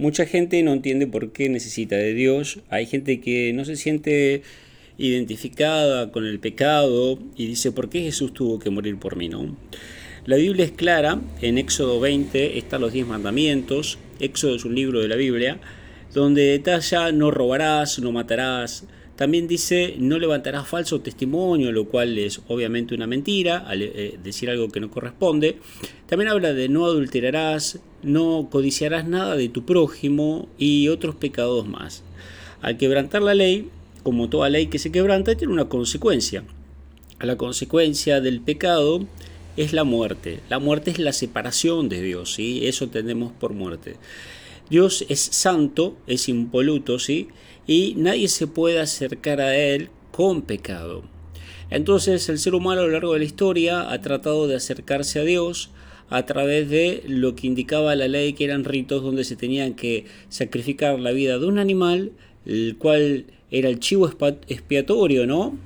Mucha gente no entiende por qué necesita de Dios. Hay gente que no se siente identificada con el pecado y dice, ¿por qué Jesús tuvo que morir por mí? ¿no? La Biblia es clara, en Éxodo 20 están los 10 mandamientos, Éxodo es un libro de la Biblia, donde detalla no robarás, no matarás, también dice no levantarás falso testimonio, lo cual es obviamente una mentira, eh, decir algo que no corresponde. También habla de no adulterarás, no codiciarás nada de tu prójimo y otros pecados más. Al quebrantar la ley, como toda ley que se quebranta, tiene una consecuencia. La consecuencia del pecado es la muerte. La muerte es la separación de Dios, ¿sí? Eso tenemos por muerte. Dios es santo, es impoluto, ¿sí? y nadie se puede acercar a Él con pecado. Entonces el ser humano a lo largo de la historia ha tratado de acercarse a Dios a través de lo que indicaba la ley, que eran ritos donde se tenían que sacrificar la vida de un animal, el cual era el chivo expiatorio, ¿no?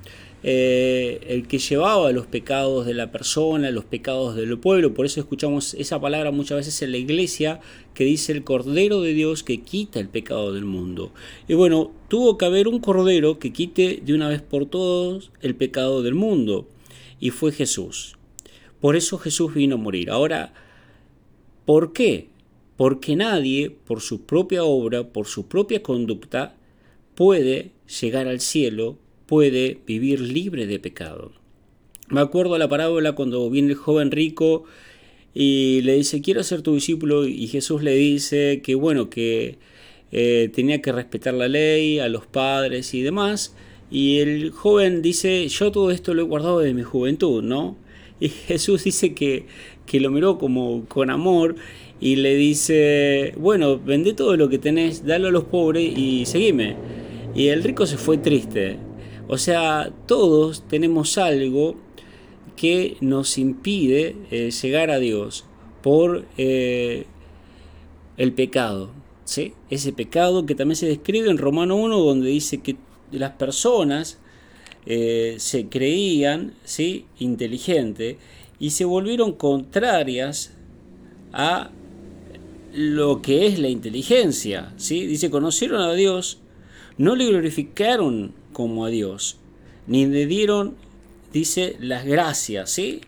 Eh, el que llevaba los pecados de la persona, los pecados del pueblo. Por eso escuchamos esa palabra muchas veces en la iglesia que dice el Cordero de Dios que quita el pecado del mundo. Y bueno, tuvo que haber un Cordero que quite de una vez por todos el pecado del mundo. Y fue Jesús. Por eso Jesús vino a morir. Ahora, ¿por qué? Porque nadie, por su propia obra, por su propia conducta, puede llegar al cielo puede vivir libre de pecado. Me acuerdo la parábola cuando viene el joven rico y le dice, quiero ser tu discípulo, y Jesús le dice que bueno, que eh, tenía que respetar la ley, a los padres y demás, y el joven dice, yo todo esto lo he guardado de mi juventud, ¿no? Y Jesús dice que, que lo miró como con amor y le dice, bueno, vende todo lo que tenés, dalo a los pobres y seguime. Y el rico se fue triste. O sea, todos tenemos algo que nos impide eh, llegar a Dios por eh, el pecado. ¿sí? Ese pecado que también se describe en Romano 1, donde dice que las personas eh, se creían ¿sí? inteligentes y se volvieron contrarias a lo que es la inteligencia. ¿sí? Dice, conocieron a Dios, no le glorificaron como a Dios, ni le dieron, dice, las gracias, ¿sí?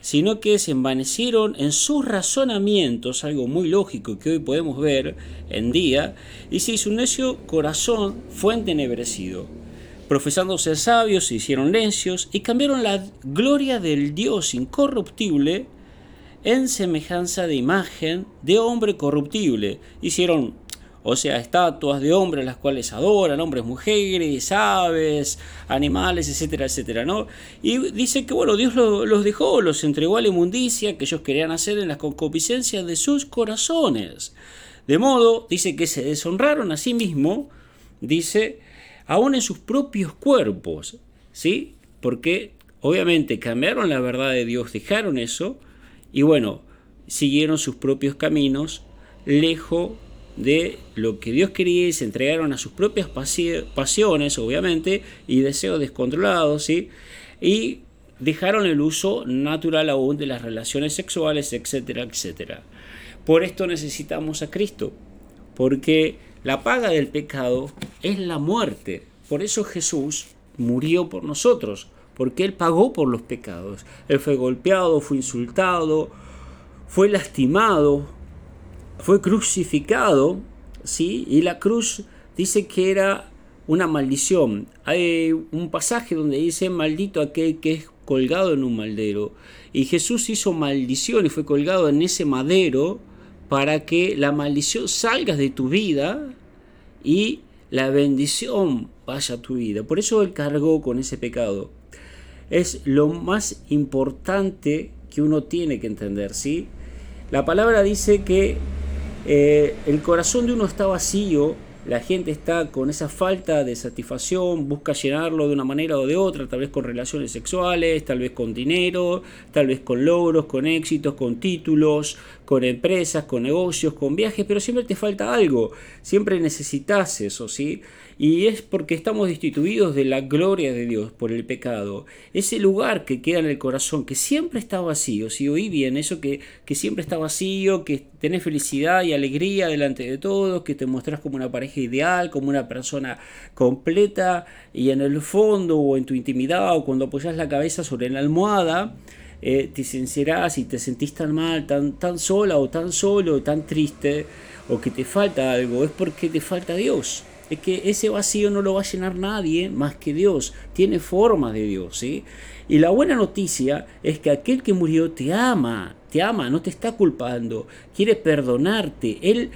sino que se envanecieron en sus razonamientos, algo muy lógico que hoy podemos ver en día, y hizo un necio corazón fue entenebrecido. Profesando ser sabios, se hicieron necios y cambiaron la gloria del Dios incorruptible en semejanza de imagen de hombre corruptible. Hicieron o sea, estatuas de hombres las cuales adoran, hombres, mujeres, aves, animales, etcétera, etcétera, ¿no? Y dice que, bueno, Dios los dejó, los entregó a la inmundicia que ellos querían hacer en las concupiscencias de sus corazones. De modo, dice que se deshonraron a sí mismo, dice, aún en sus propios cuerpos, ¿sí? Porque obviamente cambiaron la verdad de Dios, dejaron eso, y bueno, siguieron sus propios caminos, lejos de lo que Dios quería y se entregaron a sus propias pasiones, obviamente, y deseos descontrolados, ¿sí? Y dejaron el uso natural aún de las relaciones sexuales, etcétera, etcétera. Por esto necesitamos a Cristo, porque la paga del pecado es la muerte. Por eso Jesús murió por nosotros, porque Él pagó por los pecados. Él fue golpeado, fue insultado, fue lastimado, fue crucificado, ¿sí? Y la cruz dice que era una maldición. Hay un pasaje donde dice, maldito aquel que es colgado en un maldero. Y Jesús hizo maldición y fue colgado en ese madero para que la maldición salga de tu vida y la bendición vaya a tu vida. Por eso Él cargó con ese pecado. Es lo más importante que uno tiene que entender, ¿sí? La palabra dice que eh, el corazón de uno está vacío la gente está con esa falta de satisfacción, busca llenarlo de una manera o de otra, tal vez con relaciones sexuales, tal vez con dinero, tal vez con logros, con éxitos, con títulos, con empresas, con negocios, con viajes, pero siempre te falta algo, siempre necesitas eso, ¿sí? Y es porque estamos destituidos de la gloria de Dios por el pecado. Ese lugar que queda en el corazón, que siempre está vacío, si oí bien, eso que, que siempre está vacío, que tenés felicidad y alegría delante de todos, que te mostrás como una pareja ideal, como una persona completa, y en el fondo o en tu intimidad o cuando apoyas la cabeza sobre la almohada, eh, te sincerás y te sentís tan mal, tan, tan sola o tan solo, tan triste, o que te falta algo, es porque te falta Dios es que ese vacío no lo va a llenar nadie más que Dios. Tiene forma de Dios, ¿sí? Y la buena noticia es que aquel que murió te ama, te ama, no te está culpando, quiere perdonarte. Él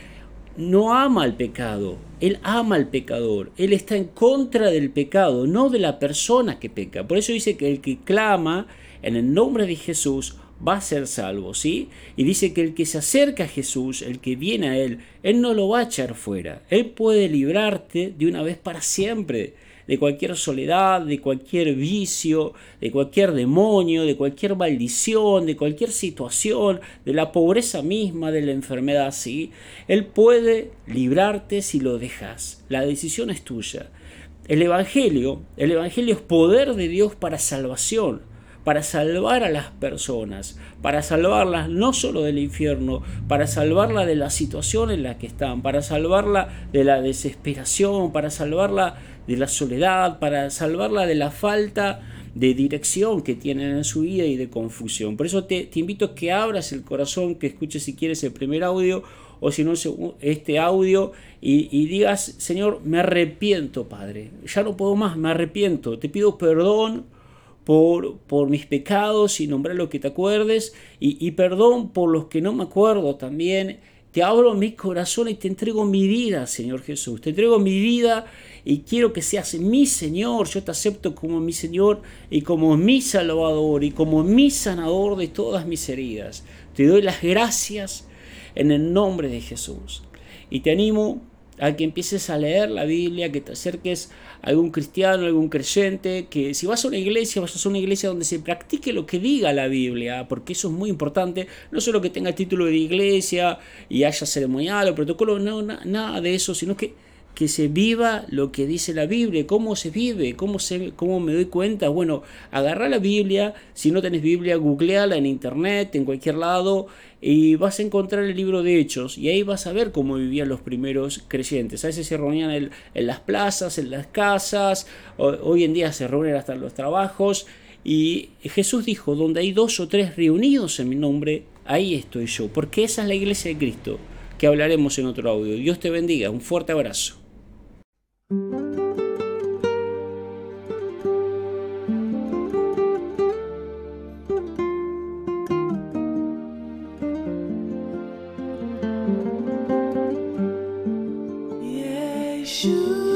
no ama al pecado, él ama al pecador, él está en contra del pecado, no de la persona que peca. Por eso dice que el que clama en el nombre de Jesús va a ser salvo, ¿sí? Y dice que el que se acerca a Jesús, el que viene a Él, Él no lo va a echar fuera. Él puede librarte de una vez para siempre de cualquier soledad, de cualquier vicio, de cualquier demonio, de cualquier maldición, de cualquier situación, de la pobreza misma, de la enfermedad, ¿sí? Él puede librarte si lo dejas. La decisión es tuya. El Evangelio, el Evangelio es poder de Dios para salvación para salvar a las personas, para salvarlas no solo del infierno, para salvarla de la situación en la que están, para salvarla de la desesperación, para salvarla de la soledad, para salvarla de la falta de dirección que tienen en su vida y de confusión. Por eso te, invito a que abras el corazón, que escuches si quieres el primer audio o si no este audio y, y, digas, Señor, me arrepiento, Padre, ya no puedo más, me arrepiento, te pido perdón por, por mis pecados y nombrar lo que te acuerdes y, perdón por los que no me acuerdo también. Te abro mi corazón y te entrego mi vida, Señor Jesús. Te entrego mi vida y quiero que seas mi Señor. Yo te acepto como mi Señor y como mi Salvador y como mi sanador de todas mis heridas. Te doy las gracias en el nombre de Jesús. Y te animo a que empieces a leer la Biblia, que te acerques a algún cristiano, algún creyente, que si vas a una iglesia, vas a una iglesia donde se practique lo que diga la Biblia, porque eso es muy importante, no solo que tenga título de iglesia y haya ceremonial o protocolo, no, nada de eso, sino que que se viva lo que dice la Biblia. ¿Cómo se vive? ¿Cómo, se, cómo me doy cuenta? Bueno, agarra la Biblia, si no tenés Biblia, googleala en internet, en cualquier lado, y vas a encontrar el libro de Hechos, y ahí vas a ver cómo vivían los primeros creyentes. A veces se reunían en, las plazas, en las casas, hoy en día se reúnen hasta en los trabajos, y Jesús dijo, donde hay dos o tres reunidos en mi nombre, ahí estoy yo, porque esa es la iglesia de Cristo, que hablaremos en otro audio. Dios te bendiga, un fuerte abrazo. Yeshua.